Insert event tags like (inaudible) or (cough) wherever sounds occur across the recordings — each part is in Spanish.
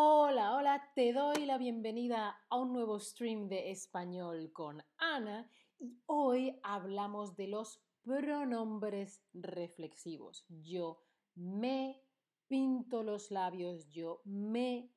Hola, hola, te doy la bienvenida a un nuevo stream de español con Ana y hoy hablamos de los pronombres reflexivos. Yo me pinto los labios, yo me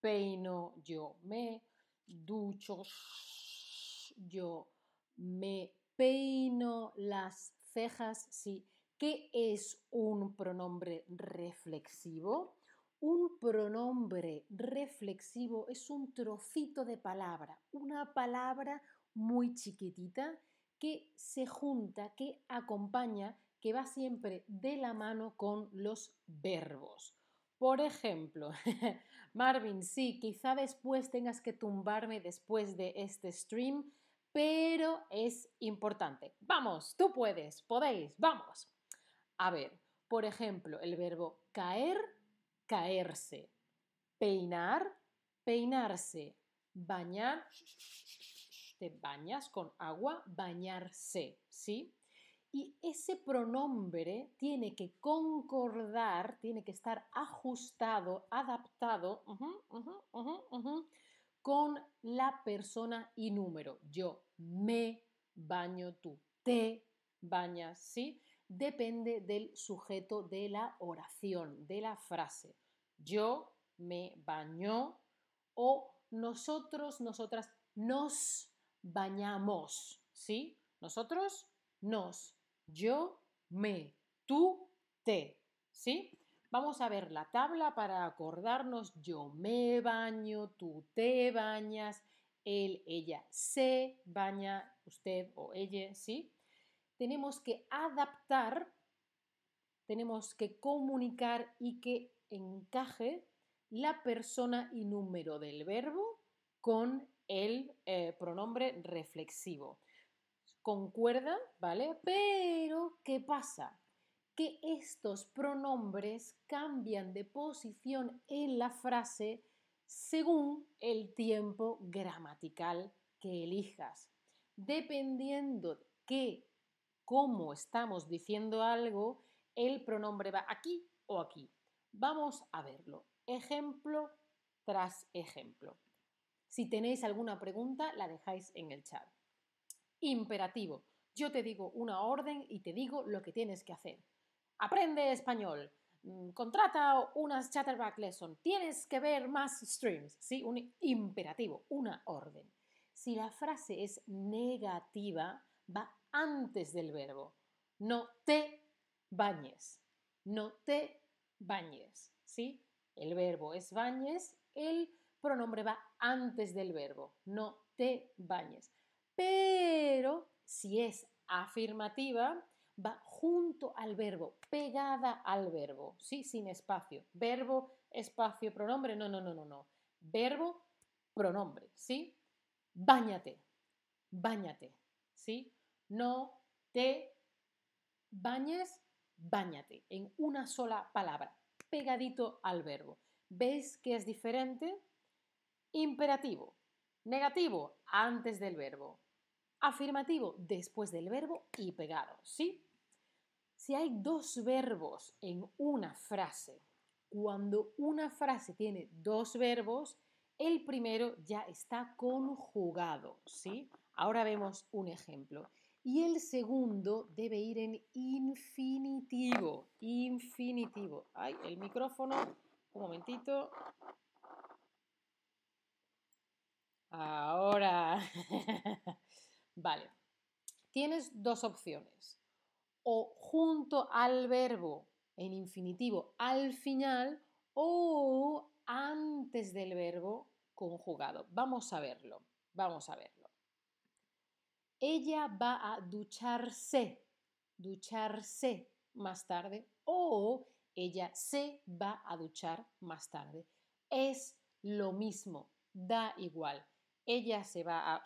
peino, yo me ducho, yo me peino las cejas, sí. ¿Qué es un pronombre reflexivo? Un pronombre reflexivo es un trocito de palabra, una palabra muy chiquitita que se junta, que acompaña, que va siempre de la mano con los verbos. Por ejemplo, (laughs) Marvin, sí, quizá después tengas que tumbarme después de este stream, pero es importante. Vamos, tú puedes, podéis, vamos. A ver, por ejemplo, el verbo caer caerse. Peinar, peinarse. Bañar, te bañas con agua, bañarse, ¿sí? Y ese pronombre tiene que concordar, tiene que estar ajustado, adaptado con la persona y número. Yo me baño, tú te bañas, ¿sí? Depende del sujeto de la oración, de la frase. Yo me baño o nosotros, nosotras nos bañamos, ¿sí? Nosotros nos, yo me, tú te, ¿sí? Vamos a ver la tabla para acordarnos. Yo me baño, tú te bañas, él, ella se baña, usted o ella, ¿sí? Tenemos que adaptar, tenemos que comunicar y que encaje la persona y número del verbo con el eh, pronombre reflexivo. Concuerda, ¿vale? Pero, ¿qué pasa? Que estos pronombres cambian de posición en la frase según el tiempo gramatical que elijas. Dependiendo de qué cómo estamos diciendo algo, el pronombre va aquí o aquí. Vamos a verlo, ejemplo tras ejemplo. Si tenéis alguna pregunta, la dejáis en el chat. Imperativo. Yo te digo una orden y te digo lo que tienes que hacer. Aprende español. Mm, contrata unas Chatterback Lesson. Tienes que ver más streams. ¿sí? Un imperativo, una orden. Si la frase es negativa, va antes del verbo. No te bañes. No te bañes. ¿Sí? El verbo es bañes, el pronombre va antes del verbo. No te bañes. Pero si es afirmativa, va junto al verbo, pegada al verbo, ¿sí? Sin espacio. Verbo, espacio, pronombre. No, no, no, no, no. Verbo, pronombre, ¿sí? Báñate, báñate, ¿sí? No te bañes, bañate, en una sola palabra, pegadito al verbo. ¿Veis que es diferente? Imperativo, negativo, antes del verbo. Afirmativo, después del verbo y pegado, ¿sí? Si hay dos verbos en una frase, cuando una frase tiene dos verbos, el primero ya está conjugado, ¿sí? Ahora vemos un ejemplo. Y el segundo debe ir en infinitivo. Infinitivo. Ay, el micrófono. Un momentito. Ahora. (laughs) vale. Tienes dos opciones. O junto al verbo en infinitivo al final o antes del verbo conjugado. Vamos a verlo. Vamos a verlo. Ella va a ducharse, ducharse más tarde o ella se va a duchar más tarde. Es lo mismo, da igual. Ella se va a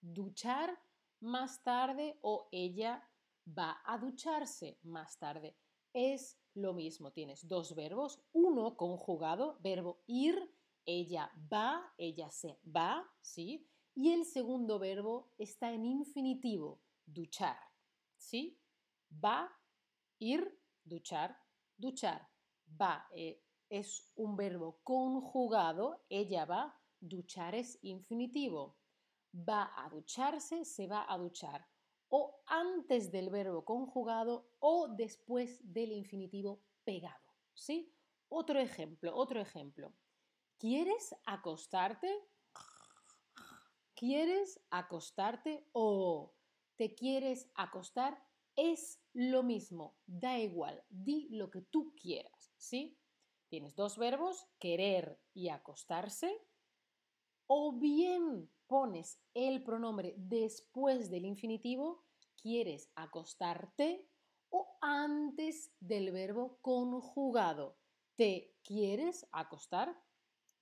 duchar más tarde o ella va a ducharse más tarde. Es lo mismo, tienes dos verbos, uno conjugado, verbo ir, ella va, ella se va, ¿sí? Y el segundo verbo está en infinitivo, duchar. ¿Sí? Va, ir, duchar, duchar. Va, eh, es un verbo conjugado, ella va, duchar es infinitivo. Va a ducharse, se va a duchar. O antes del verbo conjugado o después del infinitivo pegado. ¿Sí? Otro ejemplo, otro ejemplo. ¿Quieres acostarte? ¿Quieres acostarte o te quieres acostar? Es lo mismo, da igual, di lo que tú quieras, ¿sí? Tienes dos verbos, querer y acostarse, o bien pones el pronombre después del infinitivo, quieres acostarte, o antes del verbo conjugado, te quieres acostar,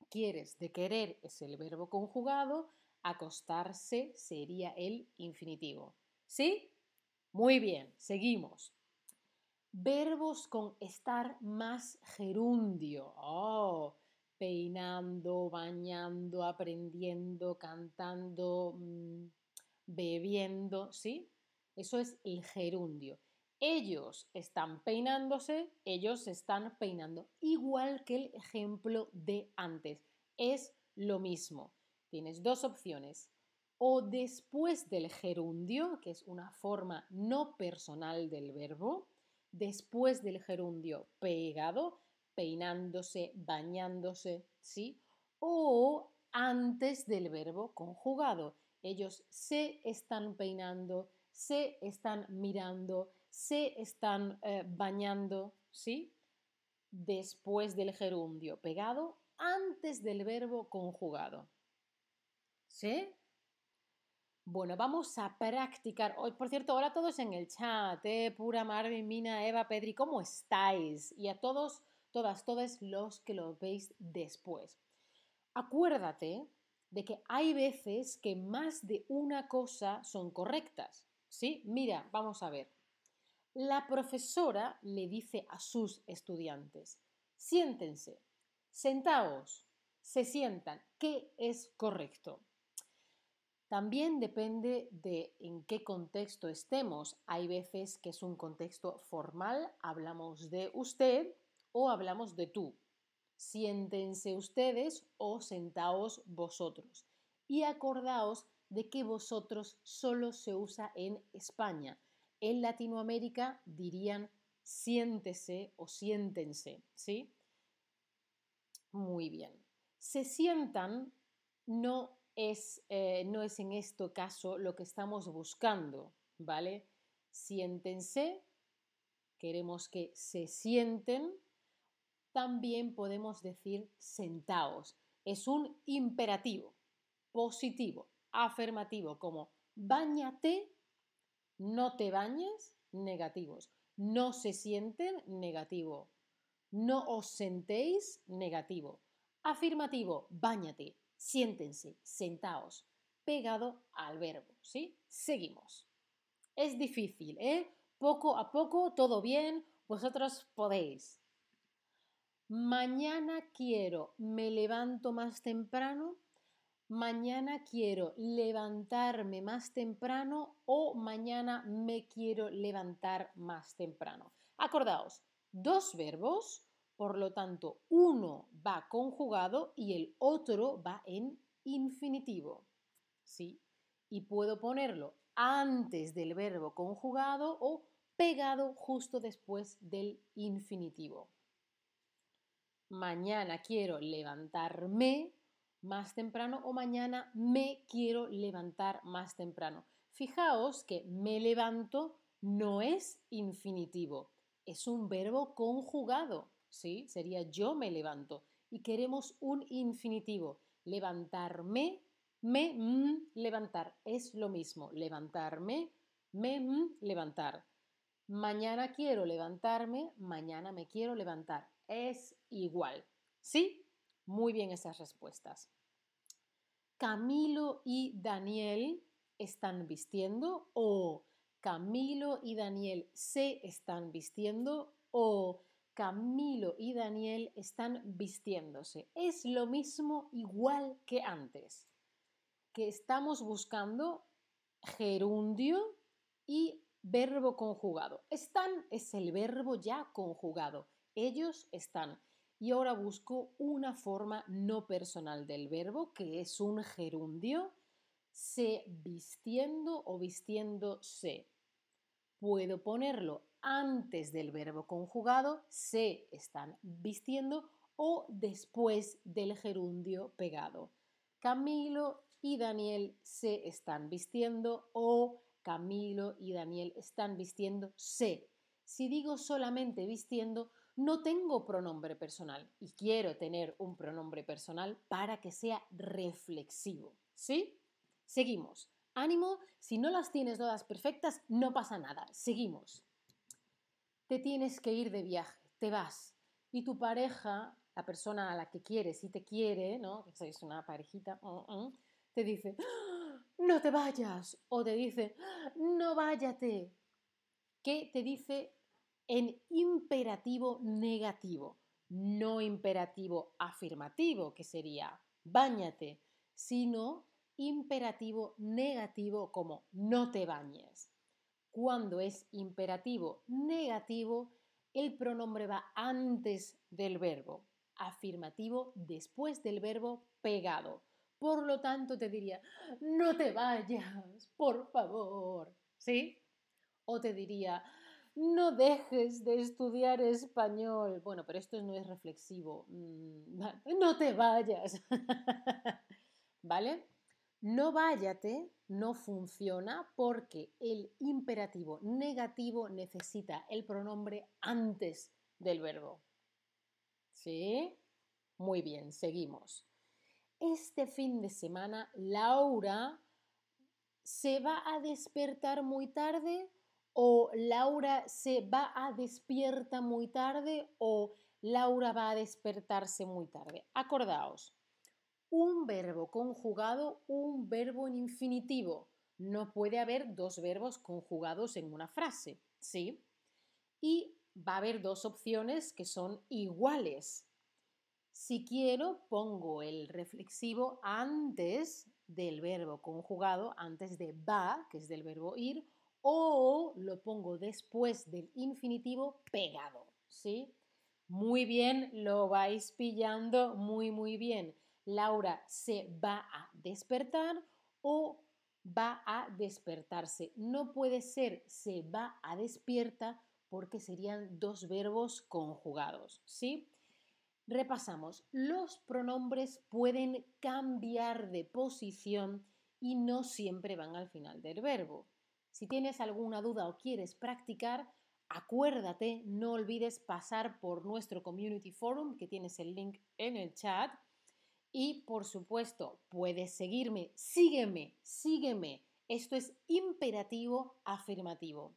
quieres de querer es el verbo conjugado, acostarse sería el infinitivo. ¿Sí? Muy bien, seguimos. Verbos con estar más gerundio. Oh, peinando, bañando, aprendiendo, cantando, mm, bebiendo, ¿sí? Eso es el gerundio. Ellos están peinándose, ellos están peinando, igual que el ejemplo de antes. Es lo mismo. Tienes dos opciones. O después del gerundio, que es una forma no personal del verbo, después del gerundio pegado, peinándose, bañándose, ¿sí? O antes del verbo conjugado. Ellos se están peinando, se están mirando, se están eh, bañando, ¿sí? Después del gerundio pegado, antes del verbo conjugado. ¿Sí? Bueno, vamos a practicar. Hoy, por cierto, hola a todos en el chat. ¿eh? Pura Marvin, Mina, Eva, Pedri, ¿cómo estáis? Y a todos, todas, todos los que lo veis después. Acuérdate de que hay veces que más de una cosa son correctas. ¿Sí? Mira, vamos a ver. La profesora le dice a sus estudiantes, siéntense, sentaos, se sientan. ¿Qué es correcto? También depende de en qué contexto estemos. Hay veces que es un contexto formal, hablamos de usted o hablamos de tú. Siéntense ustedes o sentaos vosotros. Y acordaos de que vosotros solo se usa en España. En Latinoamérica dirían siéntese o siéntense, ¿sí? Muy bien. Se sientan no es, eh, no es en este caso lo que estamos buscando, ¿vale? Siéntense, queremos que se sienten, también podemos decir sentaos. Es un imperativo, positivo, afirmativo, como bañate, no te bañes, negativos. No se sienten, negativo. No os sentéis, negativo. Afirmativo, bañate siéntense, sentaos, pegado al verbo, ¿sí? Seguimos. Es difícil, ¿eh? Poco a poco, todo bien, vosotros podéis. Mañana quiero, me levanto más temprano. Mañana quiero levantarme más temprano o mañana me quiero levantar más temprano. Acordaos, dos verbos por lo tanto, uno va conjugado y el otro va en infinitivo. ¿Sí? Y puedo ponerlo antes del verbo conjugado o pegado justo después del infinitivo. Mañana quiero levantarme más temprano o mañana me quiero levantar más temprano. Fijaos que me levanto no es infinitivo, es un verbo conjugado. ¿Sí? Sería yo me levanto. Y queremos un infinitivo. Levantarme, me, mm, levantar. Es lo mismo. Levantarme, me, mm, levantar. Mañana quiero levantarme, mañana me quiero levantar. Es igual. ¿Sí? Muy bien esas respuestas. Camilo y Daniel están vistiendo o Camilo y Daniel se están vistiendo o Camilo y Daniel están vistiéndose. Es lo mismo igual que antes, que estamos buscando gerundio y verbo conjugado. Están es el verbo ya conjugado. Ellos están. y ahora busco una forma no personal del verbo, que es un gerundio, se vistiendo o vistiéndose. Puedo ponerlo antes del verbo conjugado, se están vistiendo, o después del gerundio pegado. Camilo y Daniel se están vistiendo o Camilo y Daniel están vistiendo se. Si digo solamente vistiendo, no tengo pronombre personal y quiero tener un pronombre personal para que sea reflexivo. ¿Sí? Seguimos. Ánimo, si no las tienes todas perfectas, no pasa nada. Seguimos. Te tienes que ir de viaje, te vas. Y tu pareja, la persona a la que quieres y te quiere, ¿no? Que sois una parejita, mm, mm, te dice, no te vayas. O te dice, no váyate. ¿Qué te dice en imperativo negativo? No imperativo afirmativo, que sería, báñate, sino imperativo negativo como no te bañes. Cuando es imperativo negativo, el pronombre va antes del verbo, afirmativo después del verbo pegado. Por lo tanto, te diría, no te vayas, por favor. ¿Sí? O te diría, no dejes de estudiar español. Bueno, pero esto no es reflexivo. Mm, (laughs) no te vayas. (laughs) ¿Vale? No váyate no funciona porque el imperativo negativo necesita el pronombre antes del verbo. ¿Sí? Muy bien, seguimos. Este fin de semana Laura se va a despertar muy tarde o Laura se va a despierta muy tarde o Laura va a despertarse muy tarde. Acordaos, un verbo conjugado, un verbo en infinitivo. No puede haber dos verbos conjugados en una frase, ¿sí? Y va a haber dos opciones que son iguales. Si quiero, pongo el reflexivo antes del verbo conjugado, antes de va, que es del verbo ir, o lo pongo después del infinitivo pegado, ¿sí? Muy bien, lo vais pillando muy, muy bien. Laura se va a despertar o va a despertarse. No puede ser se va a despierta porque serían dos verbos conjugados, ¿sí? Repasamos. Los pronombres pueden cambiar de posición y no siempre van al final del verbo. Si tienes alguna duda o quieres practicar, acuérdate, no olvides pasar por nuestro Community Forum, que tienes el link en el chat, y por supuesto, puedes seguirme, sígueme, sígueme. Esto es imperativo afirmativo.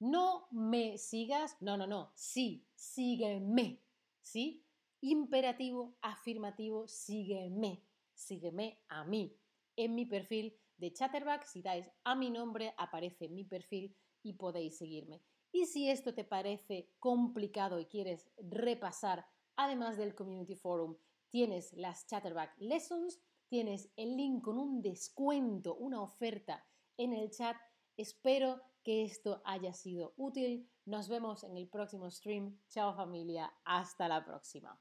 No me sigas, no, no, no, sí, sígueme, ¿sí? Imperativo afirmativo, sígueme, sígueme a mí. En mi perfil de Chatterback, si dais a mi nombre, aparece mi perfil y podéis seguirme. Y si esto te parece complicado y quieres repasar, además del Community Forum, tienes las Chatterback Lessons, tienes el link con un descuento, una oferta en el chat. Espero que esto haya sido útil. Nos vemos en el próximo stream. Chao familia, hasta la próxima.